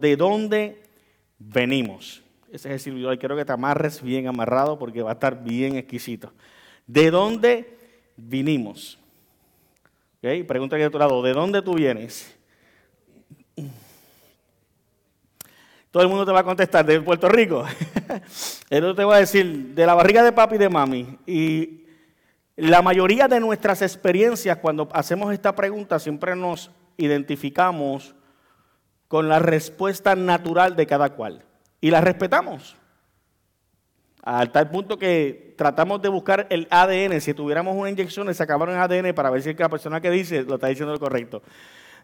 de dónde venimos. Ese es el servidor, quiero que te amarres bien amarrado porque va a estar bien exquisito. ¿De dónde vinimos? ¿Okay? Pregunta aquí de tu lado, ¿de dónde tú vienes? Todo el mundo te va a contestar, de Puerto Rico. el te va a decir, de la barriga de papi y de mami. Y la mayoría de nuestras experiencias, cuando hacemos esta pregunta, siempre nos identificamos con la respuesta natural de cada cual. Y la respetamos. Al tal punto que tratamos de buscar el ADN. Si tuviéramos una inyección, le sacaban el ADN para ver si la persona que dice lo está diciendo lo correcto.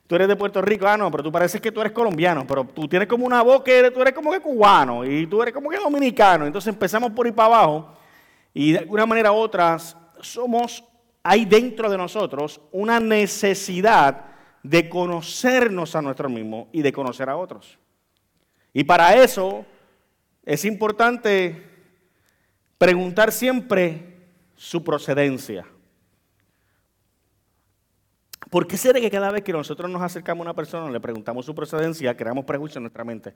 Tú eres de Puerto Rico, ah, no, pero tú pareces que tú eres colombiano, pero tú tienes como una voz que tú eres como que cubano y tú eres como que dominicano. Entonces empezamos por ir para abajo y de alguna manera u otra somos, hay dentro de nosotros una necesidad de conocernos a nosotros mismos y de conocer a otros. Y para eso es importante preguntar siempre su procedencia. ¿Por qué será que cada vez que nosotros nos acercamos a una persona, le preguntamos su procedencia, creamos prejuicio en nuestra mente?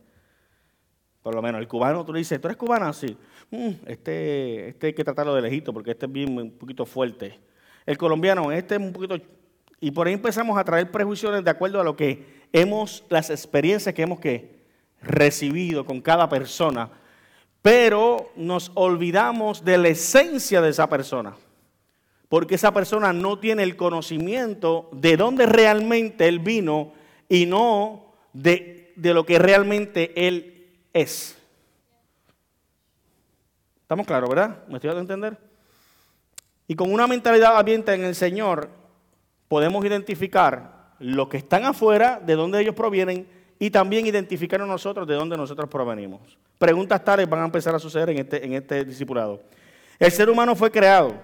Por lo menos el cubano, tú le dices, ¿tú eres cubana? Sí. Mm, este, este hay que tratarlo de lejito porque este es bien un poquito fuerte. El colombiano, este es un poquito... Y por ahí empezamos a traer prejuicios de acuerdo a lo que hemos, las experiencias que hemos que recibido con cada persona, pero nos olvidamos de la esencia de esa persona porque esa persona no tiene el conocimiento de dónde realmente él vino y no de, lo que realmente él es. ¿Estamos claros, verdad? ¿Me estoy dando a entender? Y con una mentalidad abierta en el Señor, podemos identificar los que están afuera, de dónde ellos provienen, y también identificar a nosotros de dónde nosotros provenimos. Preguntas tales van a empezar a suceder en este, en este discipulado. El ser humano fue creado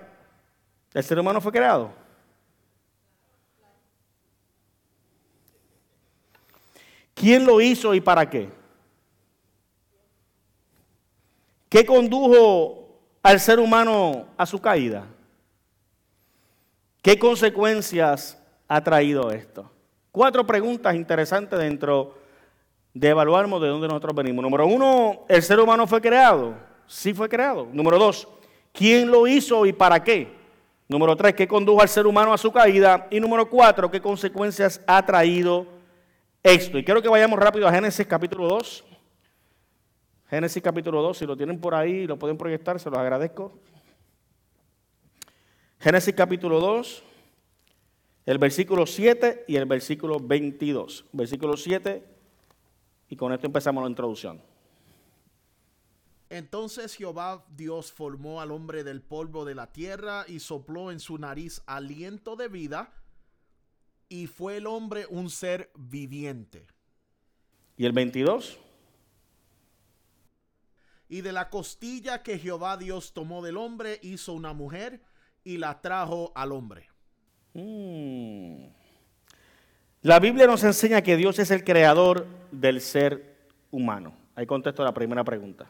¿El ser humano fue creado? ¿Quién lo hizo y para qué? ¿Qué condujo al ser humano a su caída? ¿Qué consecuencias ha traído esto? Cuatro preguntas interesantes dentro de evaluarnos de dónde nosotros venimos. Número uno, ¿el ser humano fue creado? Sí fue creado. Número dos, ¿quién lo hizo y para qué? Número tres, ¿qué condujo al ser humano a su caída? Y número cuatro, ¿qué consecuencias ha traído esto? Y quiero que vayamos rápido a Génesis capítulo 2. Génesis capítulo 2, si lo tienen por ahí lo pueden proyectar, se los agradezco. Génesis capítulo 2, el versículo 7 y el versículo 22. Versículo 7, y con esto empezamos la introducción. Entonces Jehová Dios formó al hombre del polvo de la tierra y sopló en su nariz aliento de vida, y fue el hombre un ser viviente. ¿Y el 22? Y de la costilla que Jehová Dios tomó del hombre hizo una mujer y la trajo al hombre. Mm. La Biblia nos enseña que Dios es el creador del ser humano. Ahí contesto la primera pregunta.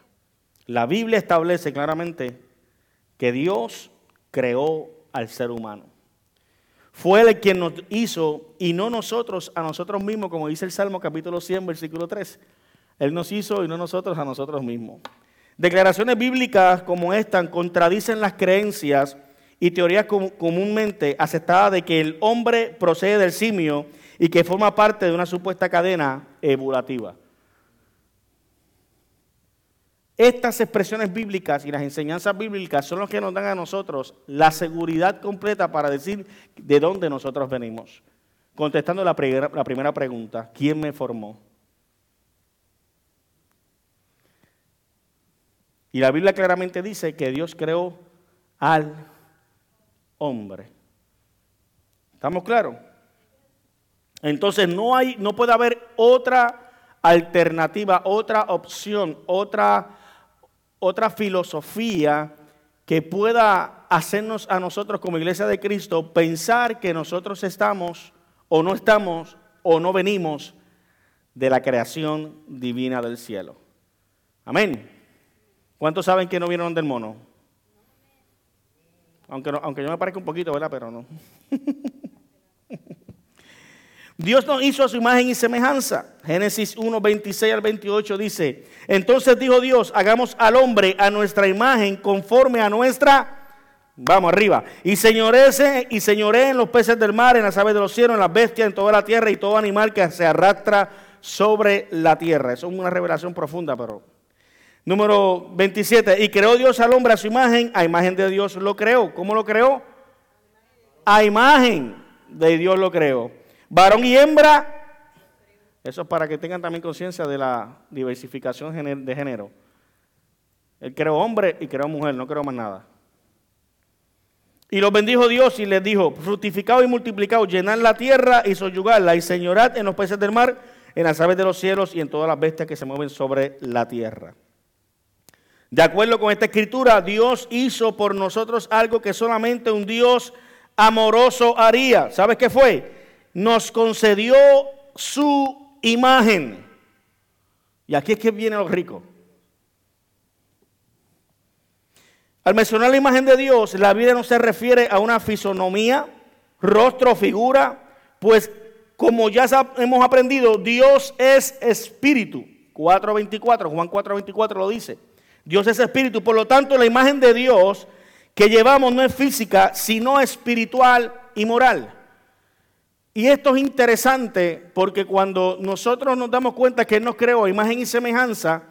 La Biblia establece claramente que Dios creó al ser humano. Fue Él quien nos hizo y no nosotros a nosotros mismos, como dice el Salmo capítulo 100, versículo 3. Él nos hizo y no nosotros a nosotros mismos. Declaraciones bíblicas como esta contradicen las creencias y teorías comúnmente aceptadas de que el hombre procede del simio y que forma parte de una supuesta cadena evolutiva. Estas expresiones bíblicas y las enseñanzas bíblicas son los que nos dan a nosotros la seguridad completa para decir de dónde nosotros venimos. Contestando la, la primera pregunta, ¿quién me formó? Y la Biblia claramente dice que Dios creó al hombre. ¿Estamos claros? Entonces no hay, no puede haber otra alternativa, otra opción, otra otra filosofía que pueda hacernos a nosotros como iglesia de Cristo pensar que nosotros estamos o no estamos o no venimos de la creación divina del cielo. Amén. ¿Cuántos saben que no vinieron del mono? Aunque, aunque yo me parezca un poquito, ¿verdad? Pero no. Dios nos hizo a su imagen y semejanza. Génesis 1, 26 al 28 dice, entonces dijo Dios, hagamos al hombre a nuestra imagen conforme a nuestra... Vamos arriba. Y señorece y señoree en los peces del mar, en las aves de los cielos, en las bestias, en toda la tierra y todo animal que se arrastra sobre la tierra. Eso es una revelación profunda, pero... Número 27. Y creó Dios al hombre a su imagen, a imagen de Dios lo creó. ¿Cómo lo creó? A imagen de Dios lo creó. Varón y hembra. Eso es para que tengan también conciencia de la diversificación de género. Él creó hombre y creó mujer, no creó más nada. Y los bendijo Dios y les dijo, fructificado y multiplicado, llenad la tierra y soyugarla y señorad en los peces del mar, en las aves de los cielos y en todas las bestias que se mueven sobre la tierra. De acuerdo con esta escritura, Dios hizo por nosotros algo que solamente un Dios amoroso haría. ¿Sabes qué fue? Nos concedió su imagen. Y aquí es que viene lo rico. Al mencionar la imagen de Dios, la Biblia no se refiere a una fisonomía, rostro, figura, pues como ya hemos aprendido, Dios es espíritu. 4.24, Juan 4.24 lo dice. Dios es espíritu, por lo tanto la imagen de Dios que llevamos no es física, sino espiritual y moral. Y esto es interesante porque cuando nosotros nos damos cuenta que Él nos creó imagen y semejanza,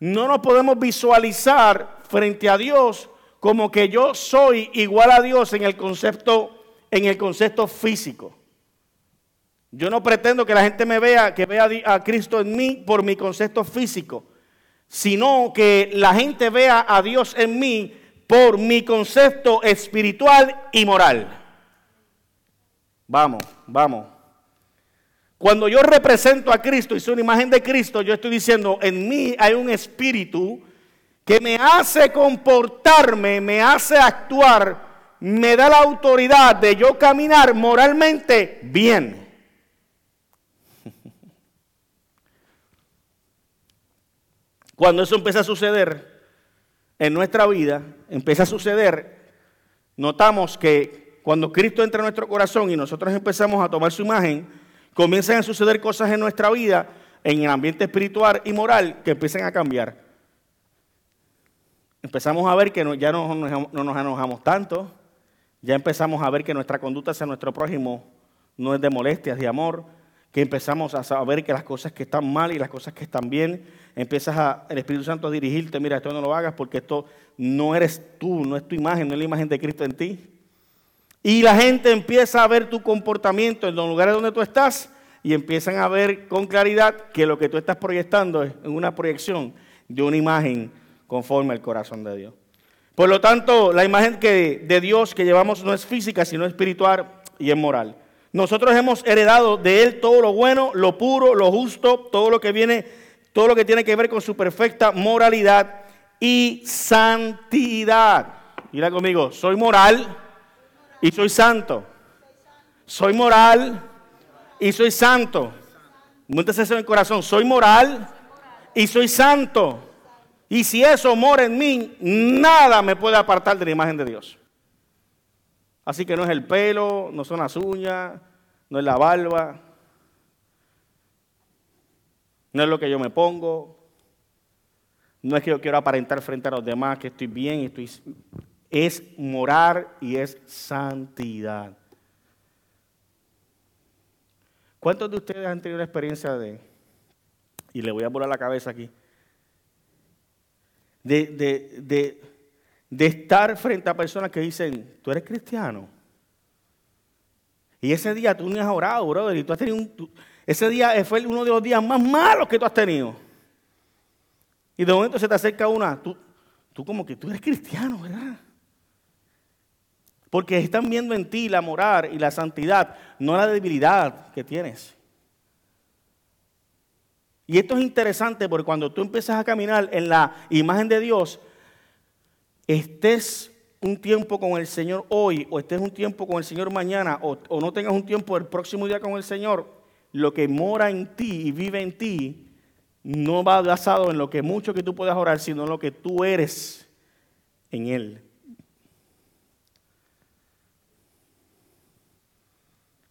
no nos podemos visualizar frente a Dios como que yo soy igual a Dios en el concepto, en el concepto físico. Yo no pretendo que la gente me vea, que vea a Cristo en mí por mi concepto físico, sino que la gente vea a Dios en mí por mi concepto espiritual y moral. Vamos, vamos. Cuando yo represento a Cristo y soy una imagen de Cristo, yo estoy diciendo, en mí hay un espíritu que me hace comportarme, me hace actuar, me da la autoridad de yo caminar moralmente bien. Cuando eso empieza a suceder en nuestra vida, empieza a suceder, notamos que cuando Cristo entra en nuestro corazón y nosotros empezamos a tomar su imagen, comienzan a suceder cosas en nuestra vida, en el ambiente espiritual y moral, que empiezan a cambiar. Empezamos a ver que ya no, no nos enojamos tanto, ya empezamos a ver que nuestra conducta hacia nuestro prójimo no es de molestias, de amor, que empezamos a saber que las cosas que están mal y las cosas que están bien, empiezas a, el Espíritu Santo a dirigirte, mira, esto no lo hagas porque esto no eres tú, no es tu imagen, no es la imagen de Cristo en ti. Y la gente empieza a ver tu comportamiento en los lugares donde tú estás y empiezan a ver con claridad que lo que tú estás proyectando es una proyección de una imagen conforme al corazón de Dios. Por lo tanto, la imagen que, de Dios que llevamos no es física, sino espiritual y es moral. Nosotros hemos heredado de Él todo lo bueno, lo puro, lo justo, todo lo que viene, todo lo que tiene que ver con su perfecta moralidad y santidad. Mira conmigo, soy moral, y soy santo. Soy moral y soy santo. Múntese eso en el corazón. Soy moral y soy santo. Y si eso mora en mí, nada me puede apartar de la imagen de Dios. Así que no es el pelo, no son las uñas, no es la barba, no es lo que yo me pongo, no es que yo quiero aparentar frente a los demás que estoy bien es morar y es santidad. ¿Cuántos de ustedes han tenido la experiencia de, y le voy a volar la cabeza aquí, de, estar frente a personas que dicen, tú eres cristiano? Y ese día tú no has orado, brother, y tú has tenido un, ese día fue uno de los días más malos que tú has tenido. Y de momento se te acerca una, tú, tú como que tú eres cristiano, ¿verdad? Porque están viendo en ti la moral y la santidad, no la debilidad que tienes. Y esto es interesante porque cuando tú empiezas a caminar en la imagen de Dios, estés un tiempo con el Señor hoy o estés un tiempo con el Señor mañana o, o no tengas un tiempo el próximo día con el Señor, lo que mora en ti y vive en ti no va basado en lo que mucho que tú puedas orar, sino en lo que tú eres en Él.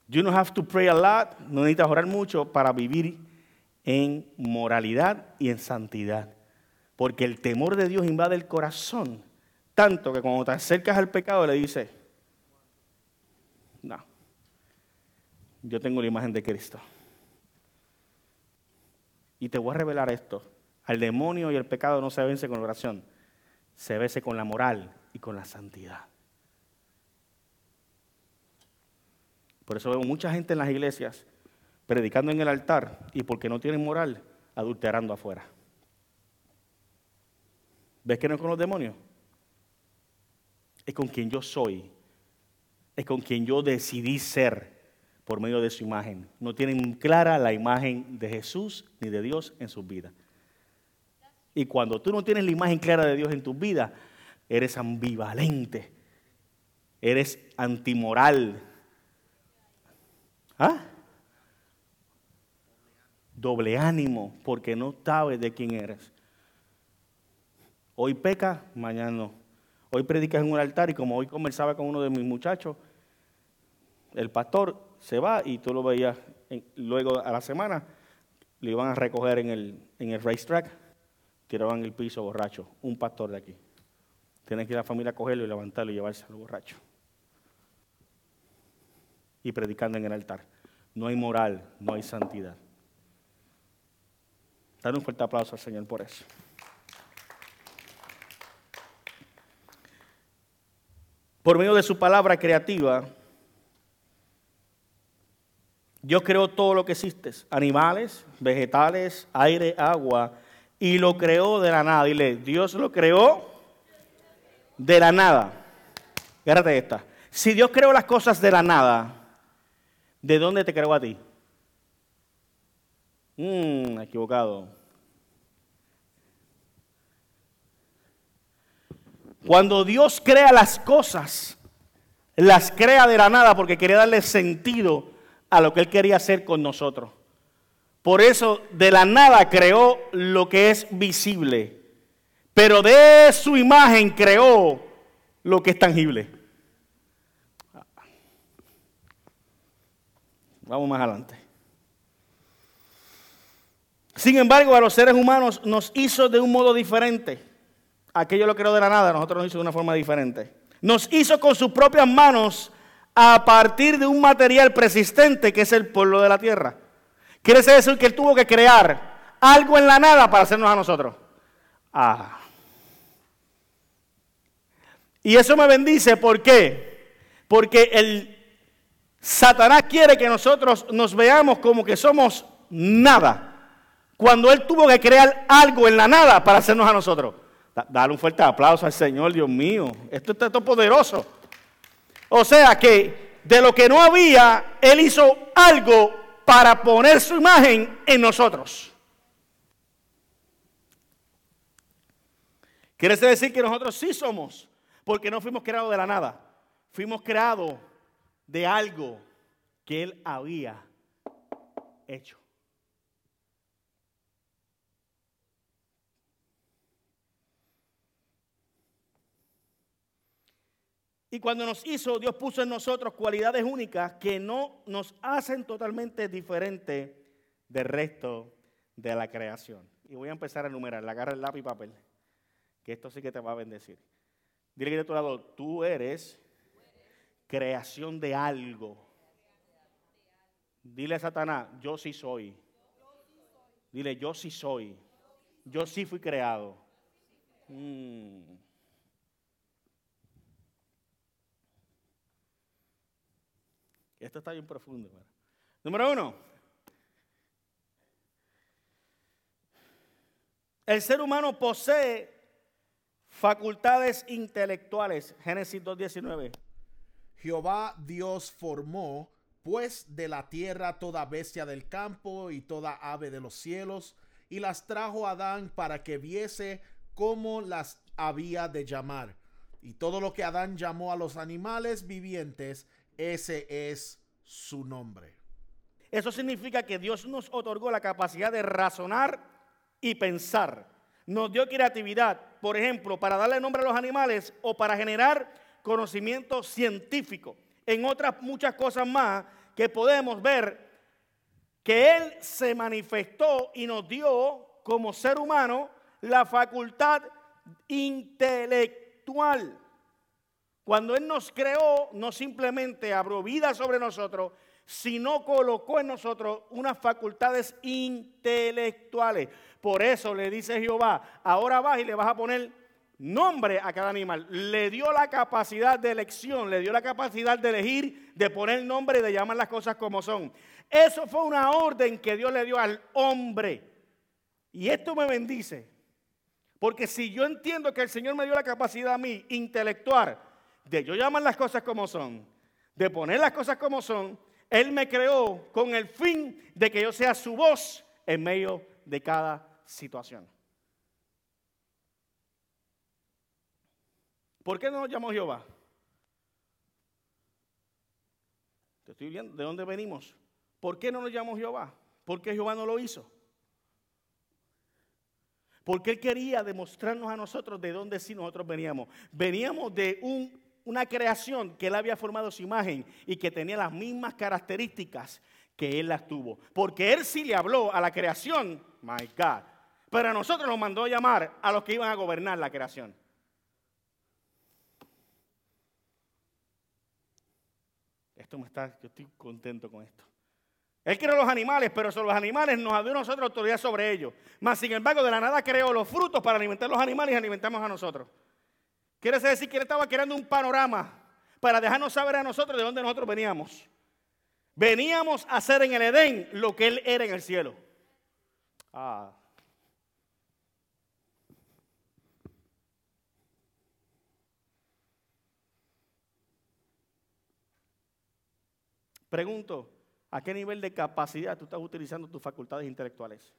You don't have to pray a lot, no necesitas orar mucho para vivir en moralidad y en santidad. Porque el temor de Dios invade el corazón, tanto que cuando te acercas al pecado le dices, no, yo tengo la imagen de Cristo. Y te voy a revelar esto. Al demonio y el pecado no se vence con oración, se vence con la moral y con la santidad. Por eso veo mucha gente en las iglesias predicando en el altar y porque no tienen moral, adulterando afuera. ¿Ves que no es con los demonios? Es con quien yo soy. Es con quien yo decidí ser por medio de su imagen. No tienen clara la imagen de Jesús ni de Dios en sus vidas. Y cuando tú no tienes la imagen clara de Dios en tus vidas, eres ambivalente, eres antimoral. ¿Ah? Doble ánimo, porque no sabes de quién eres. Hoy peca, mañana no. Hoy predicas en un altar y como hoy conversaba con uno de mis muchachos, el pastor se va y tú lo veías luego a la semana, lo iban a recoger en el, en el racetrack, tiraban el piso borracho, un pastor de aquí. Tienes que ir a la familia a cogerlo y levantarlo y llevarse al borracho. Y predicando en el altar. No hay moral, no hay santidad. Dale un fuerte aplauso al Señor por eso. Por medio de su palabra creativa, Dios creó todo lo que existe, animales, vegetales, aire, agua, y lo creó de la nada. Dile, Dios lo creó de la nada. Fíjate esta. Si Dios creó las cosas de la nada, ¿de dónde te creó a ti? Mmm, equivocado. Cuando Dios crea las cosas, las crea de la nada porque quería darle sentido a lo que Él quería hacer con nosotros. Por eso de la nada creó lo que es visible, pero de su imagen creó lo que es tangible. Vamos más adelante. Sin embargo, a los seres humanos nos hizo de un modo diferente. Aquello lo creó de la nada, nosotros nos hizo de una forma diferente. Nos hizo con sus propias manos a partir de un material persistente que es el polvo de la tierra. Quiere decir que él tuvo que crear algo en la nada para hacernos a nosotros. Ah. Y eso me bendice, ¿por qué? Porque el Satanás quiere que nosotros nos veamos como que somos nada. Cuando él tuvo que crear algo en la nada para hacernos a nosotros. Dale un fuerte aplauso al Señor, Dios mío. Esto está todo poderoso. O sea que de lo que no había, Él hizo algo para poner su imagen en nosotros. Quiere decir que nosotros sí somos, porque no fuimos creados de la nada, fuimos creados de algo que Él había hecho. Y cuando nos hizo, Dios puso en nosotros cualidades únicas que no nos hacen totalmente diferentes del resto de la creación. Y voy a empezar a enumerar. Agarra el lápiz y papel, que esto sí que te va a bendecir. Dile que de tu lado, tú eres creación de algo. Dile a Satanás, yo sí soy. Dile, yo sí soy. Yo sí fui creado. Mm. Esto está bien profundo. Número uno. El ser humano posee facultades intelectuales. Génesis 2.19. Jehová Dios formó pues de la tierra toda bestia del campo y toda ave de los cielos, y las trajo a Adán para que viese cómo las había de llamar. Y todo lo que Adán llamó a los animales vivientes, ese es su nombre. Eso significa que Dios nos otorgó la capacidad de razonar y pensar. Nos dio creatividad, por ejemplo, para darle nombre a los animales o para generar conocimiento científico. En otras muchas cosas más que podemos ver que Él se manifestó y nos dio como ser humano la facultad intelectual. Cuando Él nos creó, no simplemente abrió vida sobre nosotros, sino colocó en nosotros unas facultades intelectuales. Por eso le dice Jehová, ahora vas y le vas a poner nombre a cada animal. Le dio la capacidad de elección, le dio la capacidad de elegir, de poner nombre y de llamar las cosas como son. Eso fue una orden que Dios le dio al hombre. Y esto me bendice. Porque si yo entiendo que el Señor me dio la capacidad a mí intelectual de yo llamar las cosas como son, de poner las cosas como son, Él me creó con el fin de que yo sea su voz en medio de cada situación. ¿Por qué no nos llamó Jehová? Te estoy viendo, ¿de dónde venimos? ¿Por qué no nos llamó Jehová? ¿Por qué Jehová no lo hizo? Porque Él quería demostrarnos a nosotros de dónde sí nosotros veníamos. Veníamos de una creación que Él había formado su imagen y que tenía las mismas características que Él las tuvo. Porque Él sí le habló a la creación, my God. Pero a nosotros nos mandó a llamar a los que iban a gobernar la creación. Esto me está, yo estoy contento con esto. Él creó los animales, pero sobre los animales nos dio a nosotros autoridad sobre ellos. Mas, sin embargo, de la nada creó los frutos para alimentar los animales y alimentamos a nosotros. Quiere decir que Él estaba creando un panorama para dejarnos saber a nosotros de dónde nosotros veníamos. Veníamos a hacer en el Edén lo que Él era en el cielo. Ah. Pregunto, ¿A qué nivel de capacidad tú estás utilizando tus facultades intelectuales?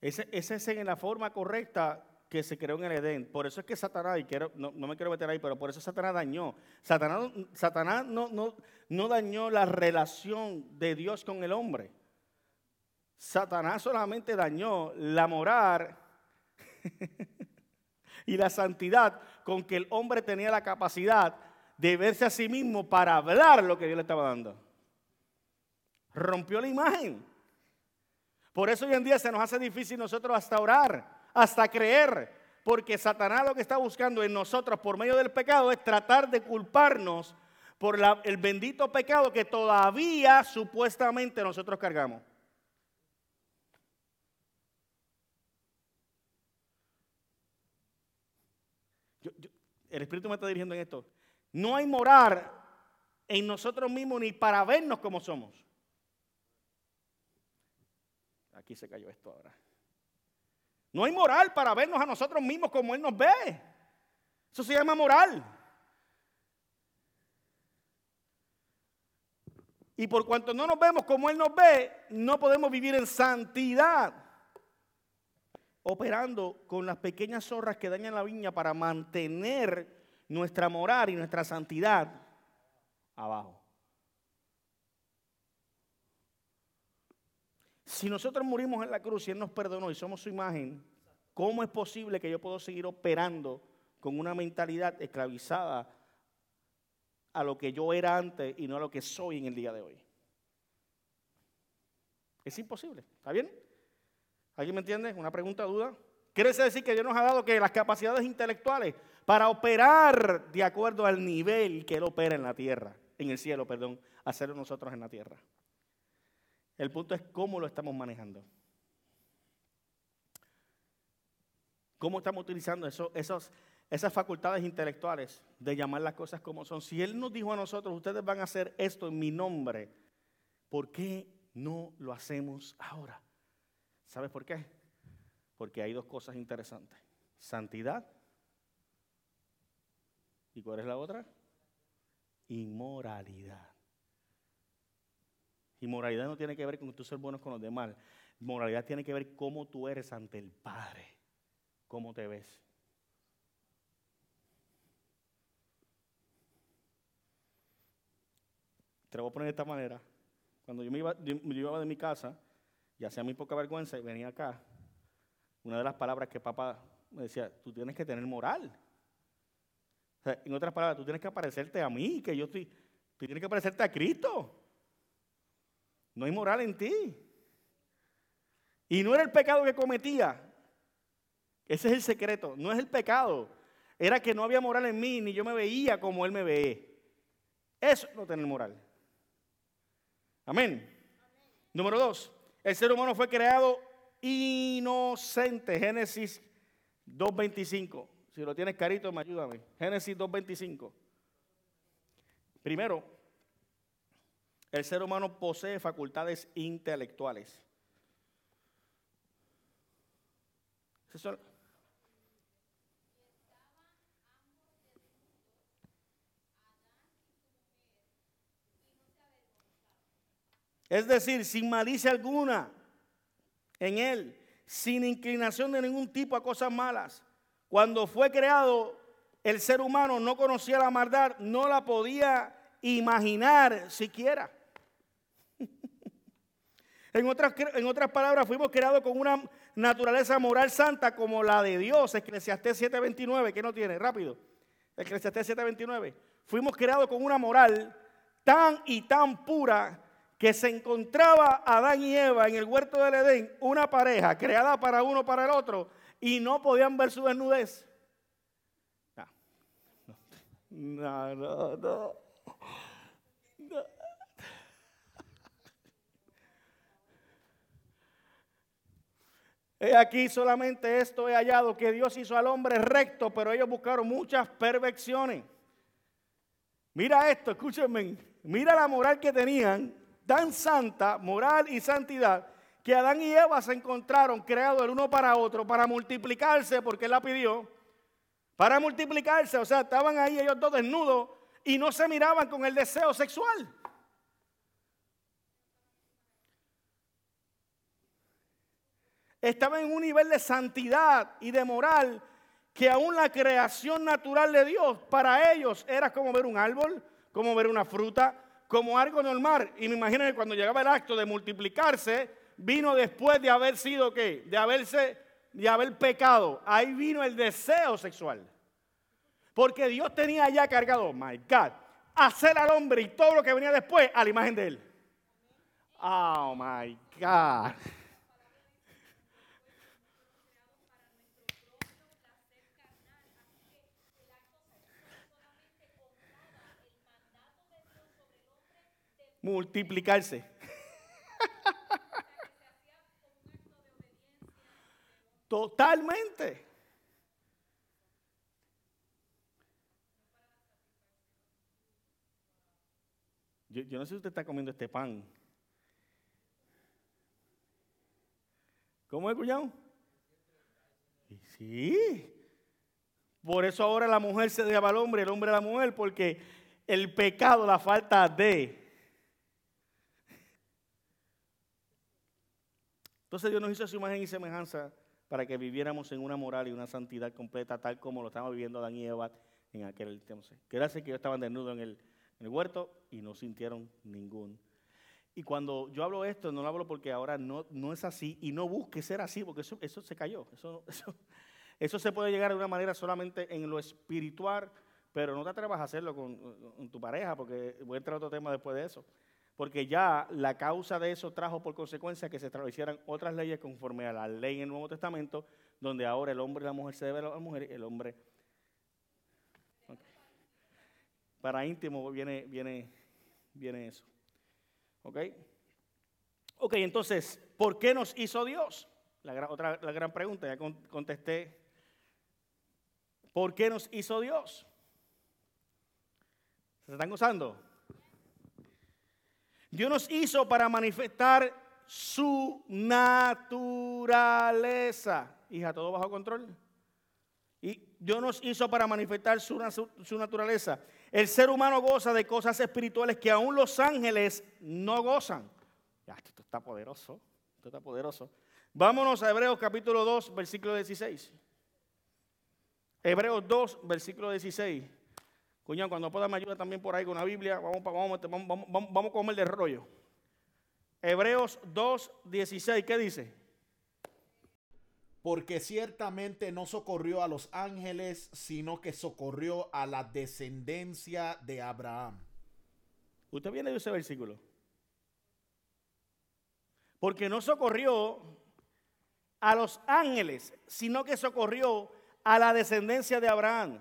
Esa es en la forma correcta que se creó en el Edén. Por eso es que Satanás, y quiero, no, me quiero meter ahí, pero por eso Satanás dañó. Satanás, Satanás no, no, no dañó la relación de Dios con el hombre. Satanás solamente dañó la moral y la santidad con que el hombre tenía la capacidad de verse a sí mismo para hablar lo que Dios le estaba dando. Rompió la imagen. Por eso hoy en día se nos hace difícil nosotros hasta orar, hasta creer, porque Satanás lo que está buscando en nosotros por medio del pecado es tratar de culparnos por el bendito pecado que todavía supuestamente nosotros cargamos. el Espíritu me está dirigiendo en esto. No hay morar en nosotros mismos ni para vernos como somos. Aquí se cayó esto ahora. No hay moral para vernos a nosotros mismos como Él nos ve. Eso se llama moral. Y por cuanto no nos vemos como Él nos ve, no podemos vivir en santidad. Operando con las pequeñas zorras que dañan la viña para mantener nuestra moral y nuestra santidad abajo. Si nosotros morimos en la cruz y Él nos perdonó y somos su imagen, ¿cómo es posible que yo puedo seguir operando con una mentalidad esclavizada a lo que yo era antes y no a lo que soy en el día de hoy? Es imposible, ¿está bien? ¿Alguien me entiende? ¿Una pregunta, duda? Quiere decir que Dios nos ha dado que las capacidades intelectuales para operar de acuerdo al nivel que Él opera en la tierra, en el cielo, perdón, hacerlo nosotros en la tierra. El punto es cómo lo estamos manejando. ¿Cómo estamos utilizando esas facultades intelectuales de llamar las cosas como son? Si Él nos dijo a nosotros, ustedes van a hacer esto en mi nombre, ¿por qué no lo hacemos ahora? ¿Sabes por qué? Porque hay dos cosas interesantes. Santidad ¿Y cuál es la otra? Inmoralidad. Inmoralidad no tiene que ver con tú ser buenos con los demás. Moralidad tiene que ver cómo tú eres ante el Padre. Cómo te ves. Te lo voy a poner de esta manera. Cuando yo me iba, de mi casa y hacía muy poca vergüenza y venía acá, una de las palabras que papá me decía, tú tienes que tener moral en otras palabras, tú tienes que aparecerte a mí, que yo estoy, Tú tienes que parecerte a Cristo. No hay moral en ti. Y no era el pecado que cometía. Ese es el secreto. No es el pecado. Era que no había moral en mí, ni yo me veía como Él me ve. Eso es no tener moral. Amén. Número dos. El ser humano fue creado inocente. Génesis 2.25. Si lo tienes carito, me ayúdame. Génesis 2.25. Primero, el ser humano posee facultades intelectuales. Es decir, sin malicia alguna en él, sin inclinación de ningún tipo a cosas malas. Cuando fue creado, el ser humano no conocía la maldad, no la podía imaginar siquiera. En, otras, en otras palabras, fuimos creados con una naturaleza moral santa como la de Dios. Eclesiastés 7:29, ¿qué no tiene? Rápido. Eclesiastés 7:29. Fuimos creados con una moral tan y tan pura que se encontraba Adán y Eva en el huerto del Edén, una pareja creada para uno para el otro, y no podían ver su desnudez. No, no, no. He aquí solamente esto he hallado, que Dios hizo al hombre recto, pero ellos buscaron muchas perversiones. Mira esto, escúchenme, mira la moral que tenían, tan santa, moral y santidad, que Adán y Eva se encontraron creados el uno para otro, para multiplicarse, porque Él la pidió, para multiplicarse, o sea, estaban ahí ellos dos desnudos y no se miraban con el deseo sexual. Estaban en un nivel de santidad y de moral que aún la creación natural de Dios para ellos era como ver un árbol, como ver una fruta, como algo normal. Y me imagino que cuando llegaba el acto de multiplicarse, vino después de haber sido qué? De haberse, de haber pecado. Ahí vino el deseo sexual. Porque Dios tenía ya cargado, my God, hacer al hombre y todo lo que venía después a la imagen de él. Oh my God. Multiplicarse. Totalmente. Yo, no sé si usted está comiendo este pan. ¿Cómo es, cuñado? Sí. Por eso ahora la mujer se debe al hombre, el hombre a la mujer, porque el pecado, la falta de Entonces Dios nos hizo su imagen y semejanza para que viviéramos en una moral y una santidad completa, tal como lo estaba viviendo Adán y Eva en aquel. Quiere decir que ellos estaban desnudos en el, huerto y no sintieron ningún. Y cuando yo hablo esto, no lo hablo porque ahora no, es así y no busque ser así, porque eso, se cayó. Eso se puede llegar de una manera solamente en lo espiritual, pero no te atrevas a hacerlo con, con tu pareja, porque voy a entrar a otro tema después de eso porque ya la causa de eso trajo por consecuencia que se establecieran otras leyes conforme a la ley en el Nuevo Testamento, donde ahora el hombre y la mujer se deben a la mujer y el hombre. Para íntimo viene, viene, viene eso. ¿Ok? Ok, entonces, ¿por qué nos hizo Dios? La otra la gran pregunta, ya contesté. ¿Por qué nos hizo Dios? ¿Se están gozando? Dios nos hizo para manifestar su naturaleza. Hija, todo bajo control. Y Dios nos hizo para manifestar su, naturaleza. El ser humano goza de cosas espirituales que aún los ángeles no gozan. Ya, esto está poderoso. Esto está poderoso. Vámonos a Hebreos capítulo 2, versículo 16. Hebreos 2, versículo 16. Cuñado, cuando pueda me ayuda también por ahí con la Biblia, vamos, vamos, vamos, vamos, vamos a comer de rollo. Hebreos 2, 16, ¿qué dice? Porque ciertamente no socorrió a los ángeles, sino que socorrió a la descendencia de Abraham. Usted viene de ese versículo. Porque no socorrió a los ángeles, sino que socorrió a la descendencia de Abraham.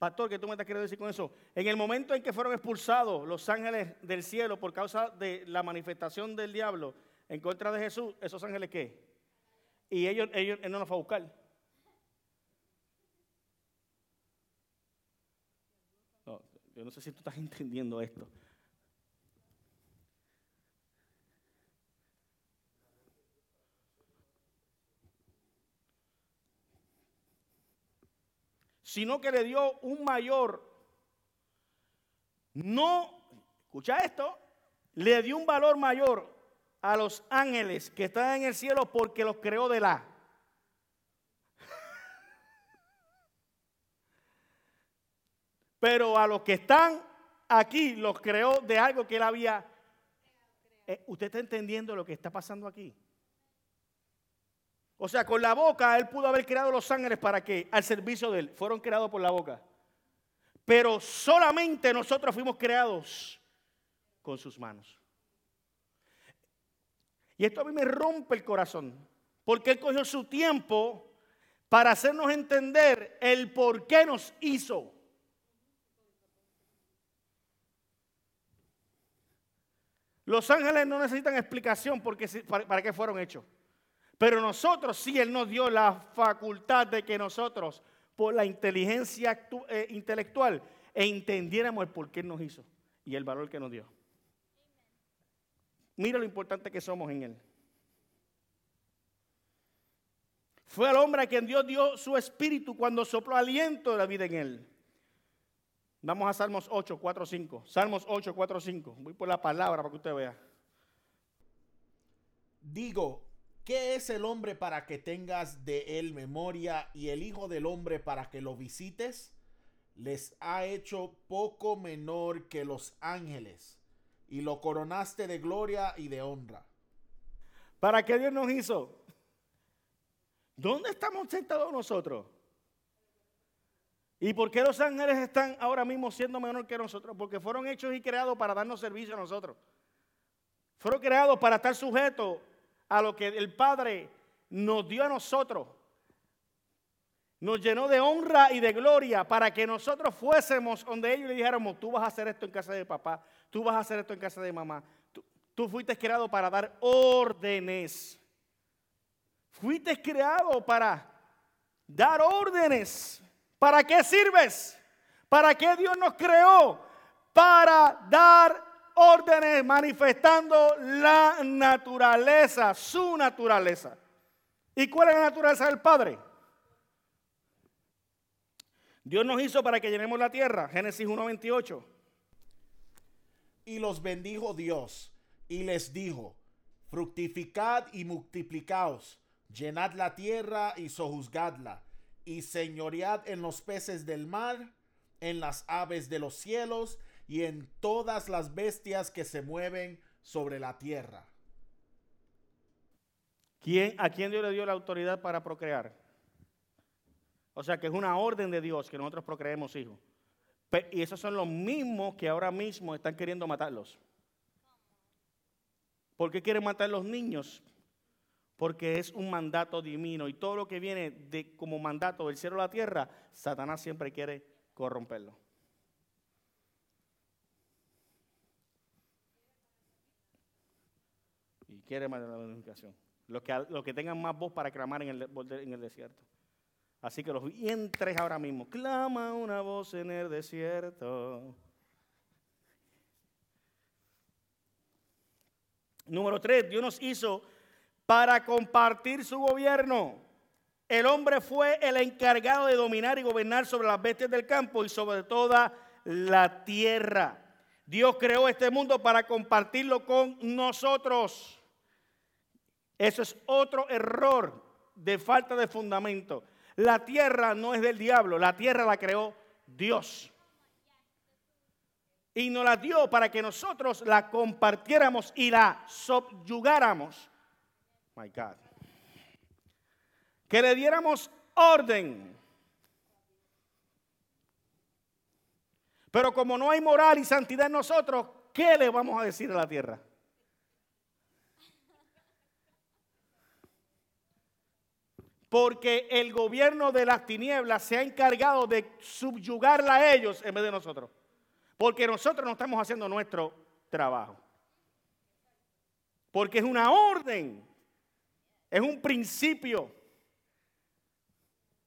Pastor, ¿qué tú me estás queriendo decir con eso? En el momento en que fueron expulsados los ángeles del cielo por causa de la manifestación del diablo en contra de Jesús, ¿esos ángeles qué? Y ellos, ellos no los fue a buscar. yo no sé si tú estás entendiendo esto. Sino que le dio un mayor, no, escucha esto, le dio un valor mayor a los ángeles que están en el cielo porque los creó de la. Pero a los que están aquí los creó de algo que él había. Eh, ¿Usted está entendiendo lo que está pasando aquí? O sea, con la boca él pudo haber creado los ángeles para que al servicio de él fueron creados por la boca. Pero solamente nosotros fuimos creados con sus manos. Y esto a mí me rompe el corazón, porque él cogió su tiempo para hacernos entender el por qué nos hizo. Los ángeles no necesitan explicación porque, para qué fueron hechos. Pero nosotros sí, Él nos dio la facultad de que nosotros, por la inteligencia eh, intelectual, entendiéramos el por qué nos hizo y el valor que nos dio. Mira lo importante que somos en Él. Fue al hombre a quien Dios dio su espíritu cuando sopló aliento de la vida en Él. Vamos a Salmos 8, 4, 5. Salmos 8, 4, 5. Voy por la palabra para que usted vea. Digo, ¿Qué es el hombre para que tengas de él memoria y el Hijo del Hombre para que lo visites? Les ha hecho poco menor que los ángeles y lo coronaste de gloria y de honra. ¿Para qué Dios nos hizo? ¿Dónde estamos sentados nosotros? ¿Y por qué los ángeles están ahora mismo siendo menor que nosotros? Porque fueron hechos y creados para darnos servicio a nosotros. Fueron creados para estar sujetos a lo que el Padre nos dio a nosotros. Nos llenó de honra y de gloria para que nosotros fuésemos donde ellos le dijéramos, tú vas a hacer esto en casa de papá, tú vas a hacer esto en casa de mamá. Tú, fuiste creado para dar órdenes. Fuiste creado para dar órdenes. ¿Para qué sirves? ¿Para qué Dios nos creó? Para dar órdenes manifestando la naturaleza, su naturaleza. ¿Y cuál es la naturaleza del Padre? Dios nos hizo para que llenemos la tierra, Génesis 1.28. Y los bendijo Dios y les dijo, fructificad y multiplicaos, llenad la tierra y sojuzgadla, y señoread en los peces del mar, en las aves de los cielos, y en todas las bestias que se mueven sobre la tierra. ¿Quién, ¿A quién Dios le dio la autoridad para procrear? O sea que es una orden de Dios que nosotros procreemos hijos. Y esos son los mismos que ahora mismo están queriendo matarlos. ¿Por qué quieren matar a los niños? Porque es un mandato divino y todo lo que viene de, como mandato del cielo a la tierra, Satanás siempre quiere corromperlo. Quiere más la unificación. Los que, los que tengan más voz para clamar en el, en el desierto. Así que los vientres ahora mismo, clama una voz en el desierto. Número tres, Dios nos hizo para compartir su gobierno. El hombre fue el encargado de dominar y gobernar sobre las bestias del campo y sobre toda la tierra. Dios creó este mundo para compartirlo con nosotros. Eso es otro error de falta de fundamento. La tierra no es del diablo, la tierra la creó Dios. Y nos la dio para que nosotros la compartiéramos y la subyugáramos. My God. Que le diéramos orden. Pero como no hay moral y santidad en nosotros, ¿qué le vamos a decir a la tierra? Porque el gobierno de las tinieblas se ha encargado de subyugarla a ellos en vez de nosotros. Porque nosotros no estamos haciendo nuestro trabajo. Porque es una orden, es un principio,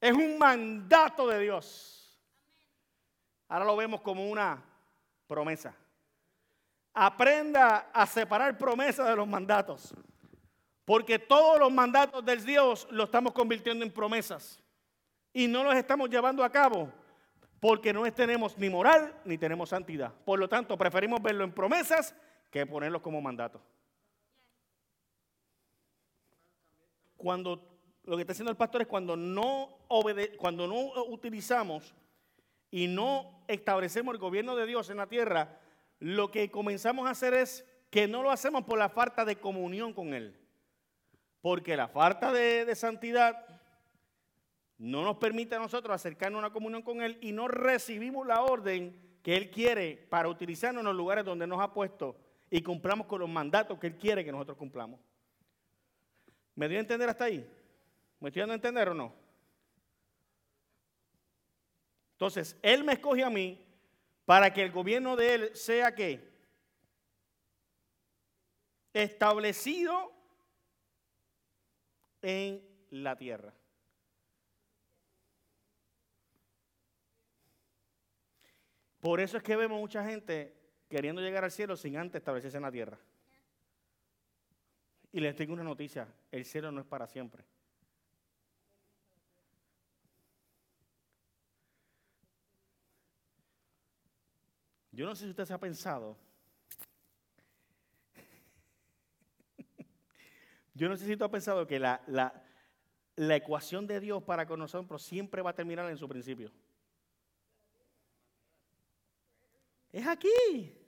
es un mandato de Dios. Ahora lo vemos como una promesa. Aprenda a separar promesas de los mandatos. Porque todos los mandatos del Dios los estamos convirtiendo en promesas. Y no los estamos llevando a cabo porque no tenemos ni moral ni tenemos santidad. Por lo tanto, preferimos verlo en promesas que ponerlos como mandatos. Cuando lo que está haciendo el pastor es cuando no, obede cuando no utilizamos y no establecemos el gobierno de Dios en la tierra, lo que comenzamos a hacer es que no lo hacemos por la falta de comunión con Él. Porque la falta de, santidad no nos permite a nosotros acercarnos a una comunión con Él y no recibimos la orden que Él quiere para utilizarnos en los lugares donde nos ha puesto y cumplamos con los mandatos que Él quiere que nosotros cumplamos. ¿Me dio a entender hasta ahí? ¿Me estoy dando a entender o no? Entonces, Él me escoge a mí para que el gobierno de Él sea que establecido en la tierra. Por eso es que vemos mucha gente queriendo llegar al cielo sin antes establecerse en la tierra. Y les tengo una noticia, el cielo no es para siempre. Yo no sé si usted se ha pensado Yo no sé si tú has pensado que la, la ecuación de Dios para con nosotros siempre va a terminar en su principio. Es aquí.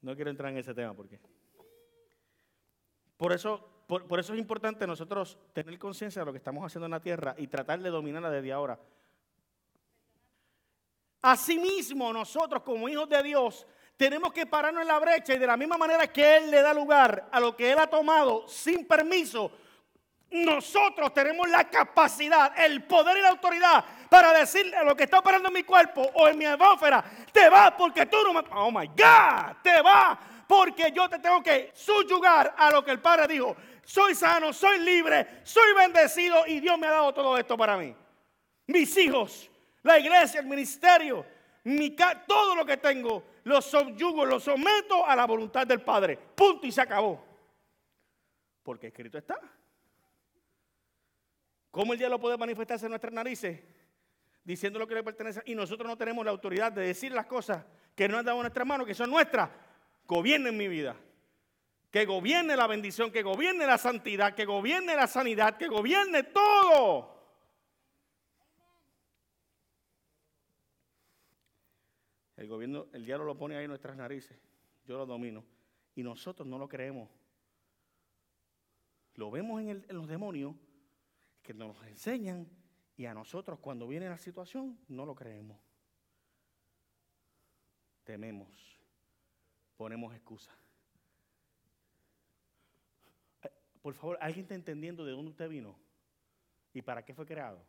No quiero entrar en ese tema porque. Por eso por, eso es importante nosotros tener conciencia de lo que estamos haciendo en la tierra y tratar de dominarla desde ahora. Asimismo, nosotros como hijos de Dios tenemos que pararnos en la brecha y de la misma manera que Él le da lugar a lo que Él ha tomado sin permiso, nosotros tenemos la capacidad, el poder y la autoridad para decirle a lo que está operando en mi cuerpo o en mi atmósfera, te va porque tú no me... Oh my God, te va porque yo te tengo que subyugar a lo que el Padre dijo soy sano, soy libre, soy bendecido y Dios me ha dado todo esto para mí. Mis hijos, la iglesia, el ministerio, mi todo lo que tengo, lo subyugo, lo someto a la voluntad del Padre. Punto y se acabó. Porque escrito está. ¿Cómo el diablo puede manifestarse en nuestras narices? Diciendo lo que le pertenece. Y nosotros no tenemos la autoridad de decir las cosas que no han dado nuestras manos, que son nuestras. Gobiernen mi vida que gobierne la bendición, que gobierne la santidad, que gobierne la sanidad, que gobierne todo. El gobierno, el diablo lo pone ahí en nuestras narices. Yo lo domino. Y nosotros no lo creemos. Lo vemos en, en los demonios que nos enseñan y a nosotros cuando viene la situación no lo creemos. Tememos. Ponemos excusas. Por favor, ¿alguien está entendiendo de dónde usted vino? ¿Y para qué fue creado?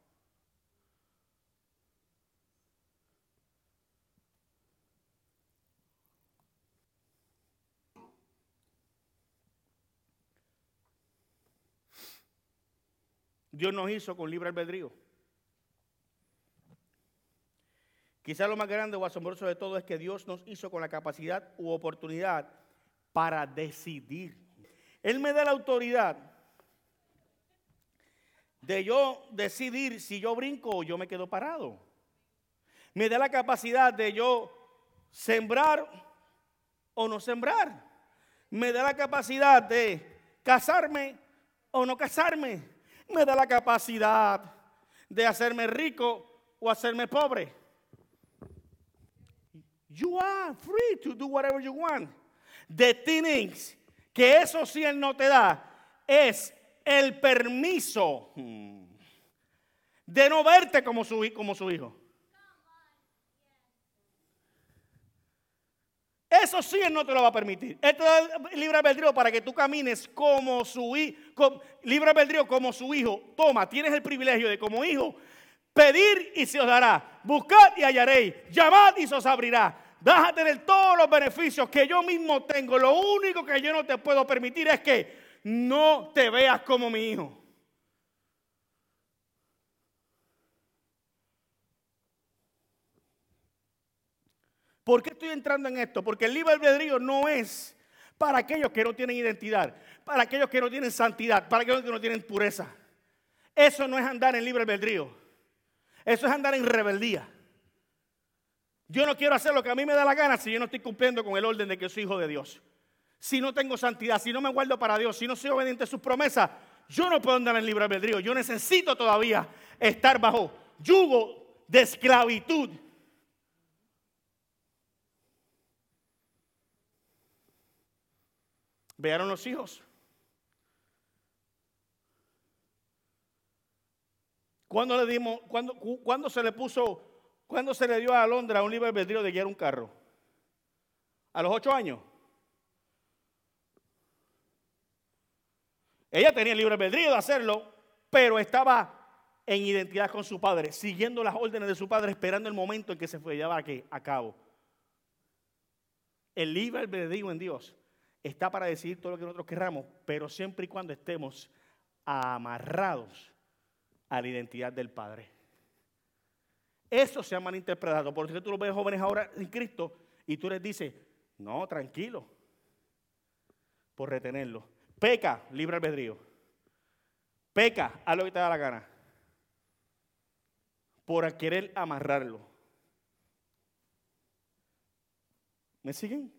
Dios nos hizo con libre albedrío. Quizás lo más grande o asombroso de todo es que Dios nos hizo con la capacidad u oportunidad para decidir. Él me da la autoridad de yo decidir si yo brinco o yo me quedo parado. Me da la capacidad de yo sembrar o no sembrar. Me da la capacidad de casarme o no casarme. Me da la capacidad de hacerme rico o hacerme pobre. You are free to do whatever you want. The things que eso sí Él no te da es el permiso hmm, de no verte como su, como su hijo. Eso sí Él no te lo va a permitir. Él te da libre albedrío para que tú camines como su hijo, libre albedrío como su hijo. Toma, tienes el privilegio de como hijo pedir y se os dará. Buscad y hallaréis. Llamad y se os abrirá. A tener todos los beneficios que yo mismo tengo. Lo único que yo no te puedo permitir es que no te veas como mi hijo. ¿Por qué estoy entrando en esto? Porque el libre albedrío no es para aquellos que no tienen identidad, para aquellos que no tienen santidad, para aquellos que no tienen pureza. Eso no es andar en libre albedrío. Eso es andar en rebeldía. Yo no quiero hacer lo que a mí me da la gana si yo no estoy cumpliendo con el orden de que soy hijo de Dios. Si no tengo santidad, si no me guardo para Dios, si no soy obediente a sus promesas, yo no puedo andar en libre albedrío. Yo necesito todavía estar bajo yugo de esclavitud ¿Vearon los hijos? ¿Cuándo le dimos, cuándo, se le puso, cuándo se le dio a Alondra un libre albedrío de guiar un carro? ¿A los ocho años? Ella tenía el libre albedrío de hacerlo, pero estaba en identidad con su padre, siguiendo las órdenes de su padre, esperando el momento en que se fue llevar a cabo. El libre albedrío en Dios está para decidir todo lo que nosotros querramos, pero siempre y cuando estemos amarrados a la identidad del Padre. Eso se ha malinterpretado, porque tú lo ves jóvenes ahora en Cristo y tú les dices, no, tranquilo, por retenerlo. Peca, libre albedrío. Peca, haz lo que te da la gana. Por querer amarrarlo. ¿Me siguen?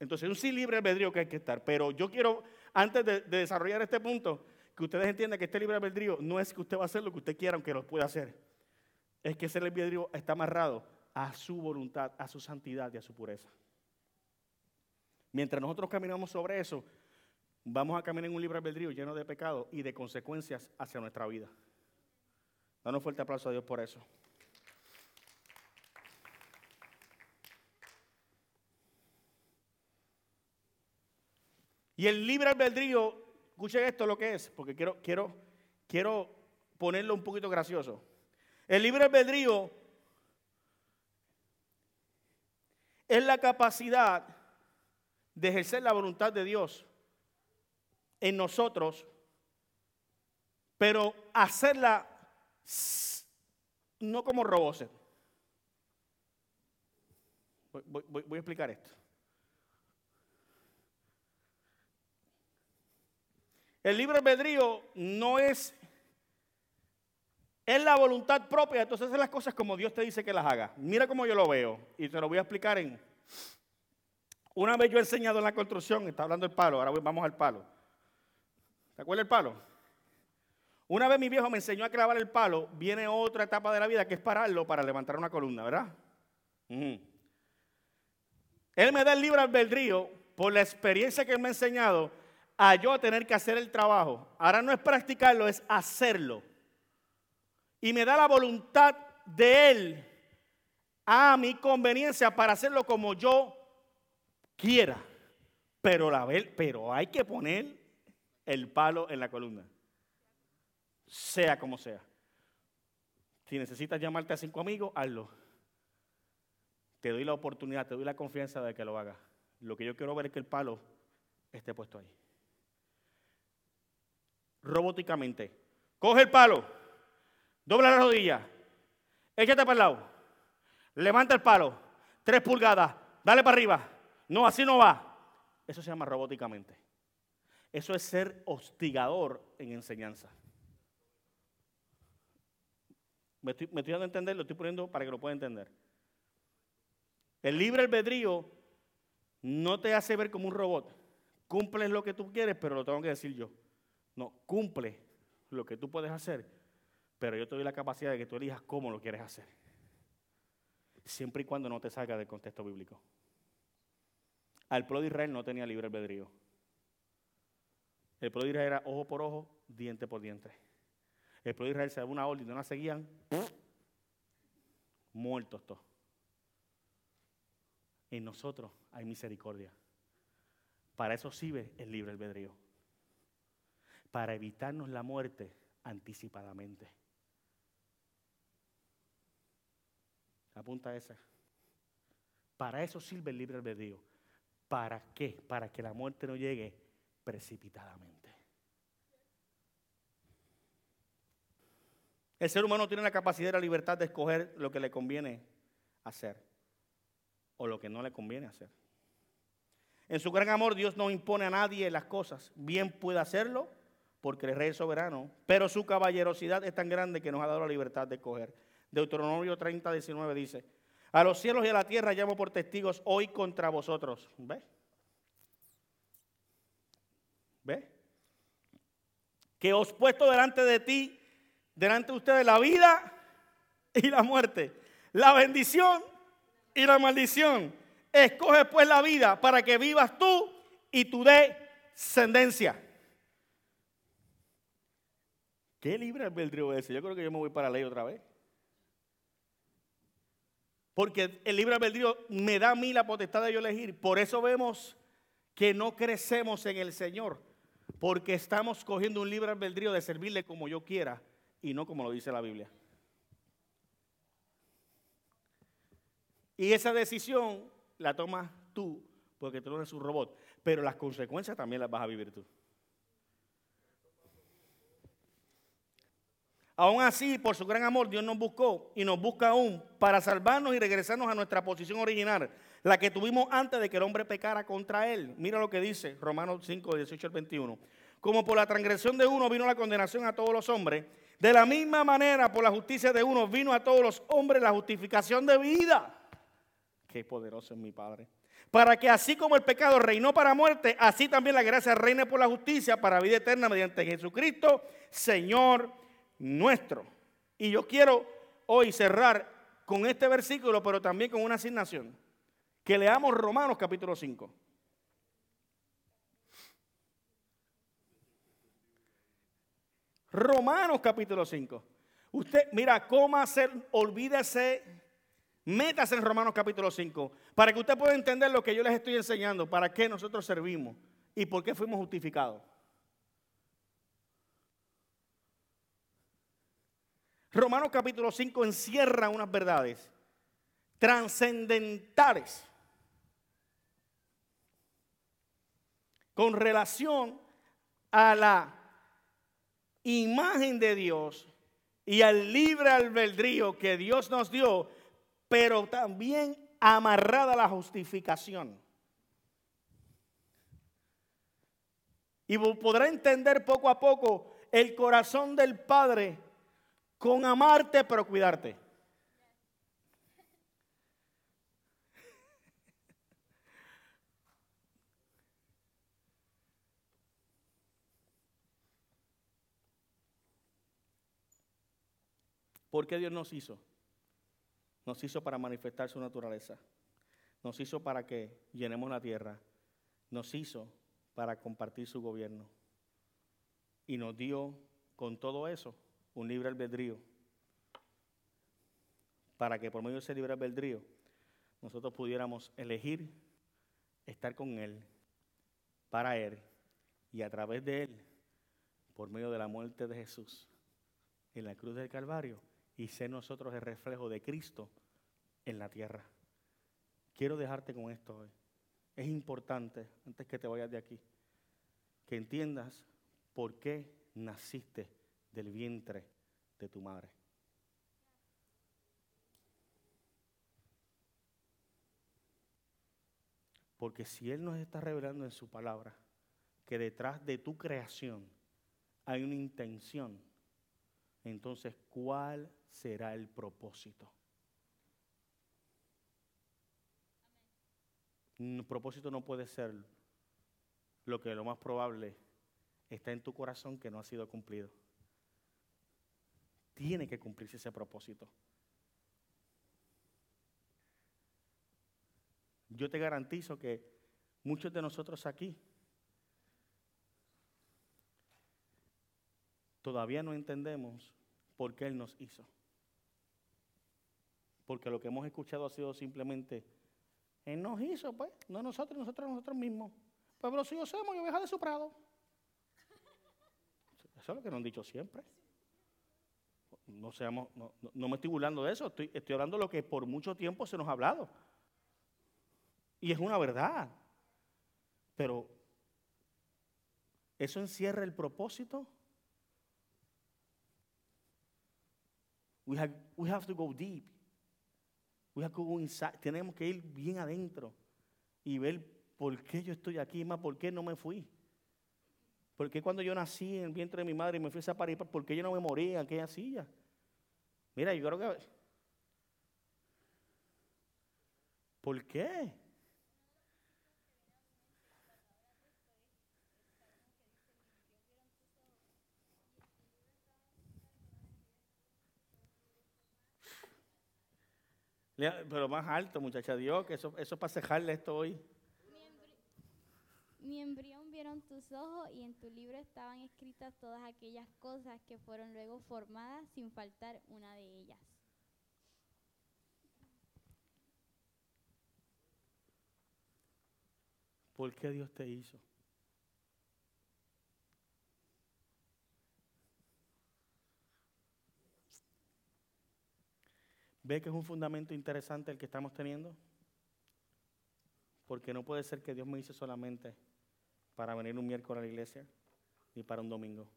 Entonces, un sí libre albedrío que hay que estar. Pero yo quiero, antes de, desarrollar este punto, que ustedes entiendan que este libre albedrío no es que usted va a hacer lo que usted quiera, aunque lo pueda hacer. Es que ese albedrío está amarrado a su voluntad, a su santidad y a su pureza. Mientras nosotros caminamos sobre eso, vamos a caminar en un libre albedrío lleno de pecado y de consecuencias hacia nuestra vida. Danos fuerte aplauso a Dios por eso. Y el libre albedrío, escuchen esto lo que es, porque quiero, quiero, quiero ponerlo un poquito gracioso. El libre albedrío es la capacidad de ejercer la voluntad de Dios en nosotros, pero hacerla no como robots. voy a explicar esto. El libre albedrío no es, es la voluntad propia, entonces hacer las cosas como Dios te dice que las haga. Mira cómo yo lo veo y te lo voy a explicar en... Una vez yo he enseñado en la construcción, está hablando el palo, ahora vamos al palo. ¿Te acuerdas el palo? Una vez mi viejo me enseñó a clavar el palo, viene otra etapa de la vida que es pararlo para levantar una columna, ¿verdad? Él me da el libre albedrío por la experiencia que él me ha enseñado a yo tener que hacer el trabajo. Ahora no es practicarlo, es hacerlo. Y me da la voluntad de Él a mi conveniencia para hacerlo como yo quiera. Pero, la, pero hay que poner el palo en la columna. Sea como sea. Si necesitas llamarte a cinco amigos, hazlo. Te doy la oportunidad, te doy la confianza de que lo hagas. Lo que yo quiero ver es que el palo esté puesto ahí robóticamente. Coge el palo, dobla la rodilla, échate para el lado, levanta el palo, tres pulgadas, dale para arriba. No, así no va. Eso se llama robóticamente. Eso es ser hostigador en enseñanza. Me estoy, me dando a entender, lo estoy poniendo para que lo pueda entender. El libre albedrío no te hace ver como un robot. Cumples lo que tú quieres, pero lo tengo que decir yo. No, cumple lo que tú puedes hacer, pero yo te doy la capacidad de que tú elijas cómo lo quieres hacer. siempre y cuando no te salga del contexto bíblico. Al pueblo de Israel no tenía libre albedrío. El pueblo de Israel era ojo por ojo, diente por diente. El pueblo de Israel se daba una orden y no la seguían, muertos todos. En nosotros hay misericordia. Para eso sirve el libre albedrío. Para evitarnos la muerte anticipadamente. Apunta esa. Para eso sirve el libre albedrío. ¿Para qué? Para que la muerte no llegue precipitadamente. El ser humano tiene la capacidad y la libertad de escoger lo que le conviene hacer o lo que no le conviene hacer. En su gran amor Dios no impone a nadie las cosas. Bien puede hacerlo porque el rey es soberano, pero su caballerosidad es tan grande que nos ha dado la libertad de escoger. Deuteronomio 30, 19 dice, a los cielos y a la tierra llamo por testigos hoy contra vosotros. ¿Ve? ¿Ve? Que os puesto delante de ti, delante de ustedes, la vida y la muerte, la bendición y la maldición. Escoge pues la vida para que vivas tú y tu descendencia. ¿Qué libre albedrío es ese? Yo creo que yo me voy para la ley otra vez. Porque el libre albedrío me da a mí la potestad de yo elegir. Por eso vemos que no crecemos en el Señor. Porque estamos cogiendo un libre albedrío de servirle como yo quiera y no como lo dice la Biblia. Y esa decisión la tomas tú porque tú no eres un robot. Pero las consecuencias también las vas a vivir tú. Aún así, por su gran amor, Dios nos buscó y nos busca aún para salvarnos y regresarnos a nuestra posición original, la que tuvimos antes de que el hombre pecara contra él. Mira lo que dice Romanos 5, 18 al 21. Como por la transgresión de uno vino la condenación a todos los hombres, de la misma manera por la justicia de uno vino a todos los hombres la justificación de vida. Qué poderoso es mi Padre. Para que así como el pecado reinó para muerte, así también la gracia reine por la justicia para vida eterna mediante Jesucristo, Señor nuestro. Y yo quiero hoy cerrar con este versículo, pero también con una asignación. Que leamos Romanos capítulo 5. Romanos capítulo 5. Usted, mira, cómo hacer, olvídese, métase en Romanos capítulo 5, para que usted pueda entender lo que yo les estoy enseñando, para qué nosotros servimos y por qué fuimos justificados. Romanos capítulo 5 encierra unas verdades trascendentales con relación a la imagen de Dios y al libre albedrío que Dios nos dio, pero también amarrada a la justificación. Y podrá entender poco a poco el corazón del Padre con amarte pero cuidarte. ¿Por qué Dios nos hizo? Nos hizo para manifestar su naturaleza. Nos hizo para que llenemos la tierra. Nos hizo para compartir su gobierno. Y nos dio con todo eso un libre albedrío para que por medio de ese libre albedrío nosotros pudiéramos elegir estar con Él, para Él y a través de Él, por medio de la muerte de Jesús en la cruz del Calvario y ser nosotros el reflejo de Cristo en la tierra. Quiero dejarte con esto hoy. Es importante, antes que te vayas de aquí, que entiendas por qué naciste del vientre de tu madre. Porque si Él nos está revelando en su palabra que detrás de tu creación hay una intención, entonces ¿cuál será el propósito? El propósito no puede ser lo que lo más probable está en tu corazón que no ha sido cumplido tiene que cumplirse ese propósito. yo te garantizo que muchos de nosotros aquí todavía no entendemos por qué Él nos hizo. Porque lo que hemos escuchado ha sido simplemente, Él nos hizo, pues, no nosotros, nosotros, nosotros mismos. Pueblo suyo somos y oveja de su prado. Eso es lo que nos han dicho siempre. No, seamos, no, no me estoy burlando de eso, estoy, hablando de lo que por mucho tiempo se nos ha hablado. Y es una verdad. Pero, ¿eso encierra el propósito? We have, to go deep. We have to go inside. Tenemos que ir bien adentro y ver por qué yo estoy aquí, más por qué no me fui. ¿Por qué cuando yo nací en el vientre de mi madre y me fui a parir, por qué yo no me morí en aquella silla? Mira, yo creo que... ¿Por qué? Pero más alto, muchacha Dios, que eso, eso es para cejarle esto hoy. Mi embrión vieron tus ojos y en tu libro estaban escritas todas aquellas cosas que fueron luego formadas sin faltar una de ellas. ¿Por qué Dios te hizo? ¿Ve que es un fundamento interesante el que estamos teniendo? Porque no puede ser que Dios me hizo solamente para venir un miércoles a la iglesia ni para un domingo.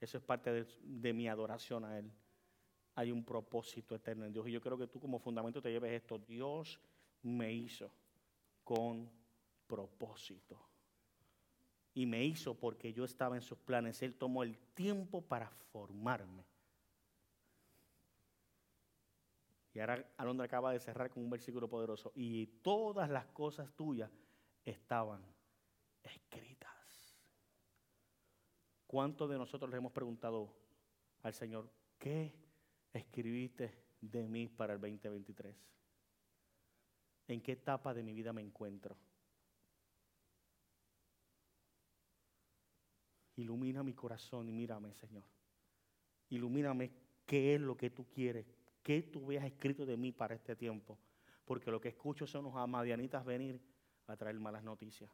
Eso es parte de, mi adoración a Él. Hay un propósito eterno en Dios. Y yo creo que tú como fundamento te lleves esto. Dios me hizo con propósito. Y me hizo porque yo estaba en sus planes. Él tomó el tiempo para formarme. Y ahora Alondra acaba de cerrar con un versículo poderoso. Y todas las cosas tuyas estaban escritas. ¿Cuántos de nosotros le hemos preguntado al Señor, ¿qué escribiste de mí para el 2023? ¿En qué etapa de mi vida me encuentro? Ilumina mi corazón y mírame, Señor. Ilumíname qué es lo que tú quieres ¿Qué tú veas escrito de mí para este tiempo? Porque lo que escucho son los amadianitas venir a traer malas noticias,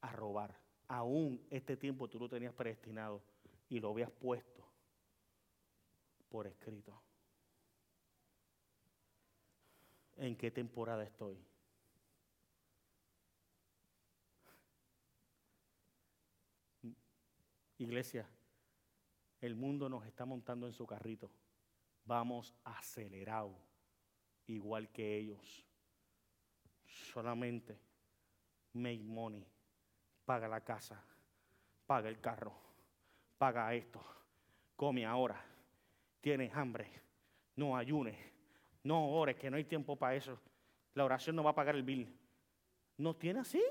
a robar. Aún este tiempo tú lo tenías predestinado y lo habías puesto por escrito. ¿En qué temporada estoy? Iglesia, el mundo nos está montando en su carrito vamos acelerado, igual que ellos. Solamente make money, paga la casa, paga el carro, paga esto, come ahora, tienes hambre, no ayunes, no ores, que no hay tiempo para eso. La oración no va a pagar el bill. No tiene así.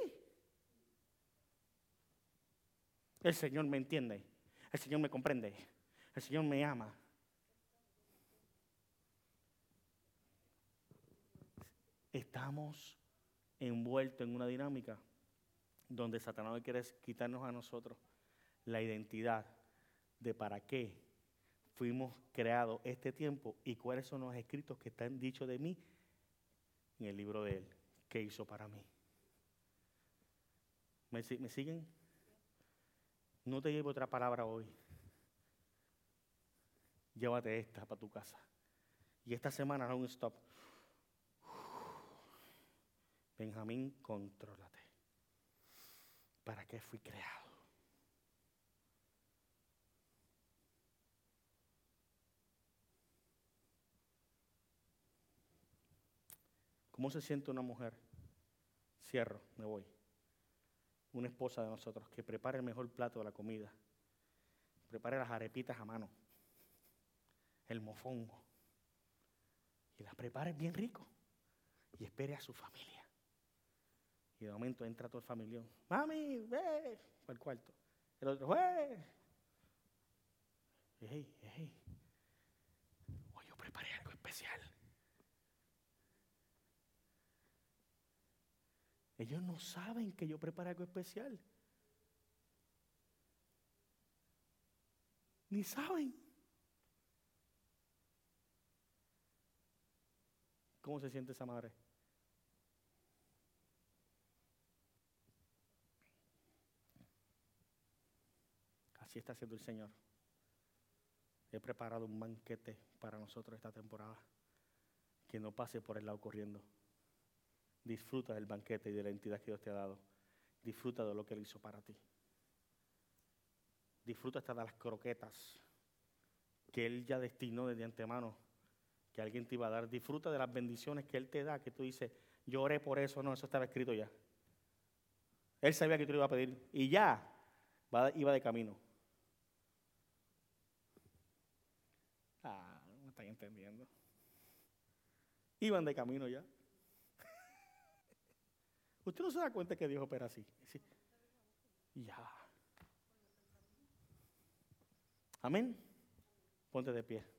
El Señor me entiende, el Señor me comprende, el Señor me ama. Estamos envueltos en una dinámica donde Satanás quiere quitarnos a nosotros la identidad de para qué fuimos creados este tiempo y cuáles son los escritos que están dichos de mí en el libro de él, que hizo para mí. ¿Me, ¿Me, siguen? No te llevo otra palabra hoy. Llévate esta para tu casa. Y esta semana no un stop. Benjamín, contrólate. ¿Para qué fui creado? ¿Cómo se siente una mujer? Cierro, me voy. Una esposa de nosotros que prepare el mejor plato de la comida. Prepare las arepitas a mano. El mofongo. Y las prepare bien rico. Y espere a su familia. Y de momento entra todo el familión. Mami, ve, fue al cuarto. El otro, ve. Hey, hey. Hoy oh, yo preparé algo especial. Ellos no saben que yo preparé algo especial. Ni saben. ¿Cómo se siente esa madre? Así está haciendo el Señor. He preparado un banquete para nosotros esta temporada. Que no pase por el lado corriendo. Disfruta del banquete y de la entidad que Dios te ha dado. Disfruta de lo que Él hizo para ti. Disfruta hasta de las croquetas que Él ya destinó desde antemano que alguien te iba a dar. Disfruta de las bendiciones que Él te da, que tú dices, yo oré por eso, no, eso estaba escrito ya. Él sabía que tú lo iba a pedir y ya iba de camino. Ah, no me están entendiendo. Iban de camino ya. Usted no se da cuenta que Dios opera así. Ya. Amén. Ponte de pie.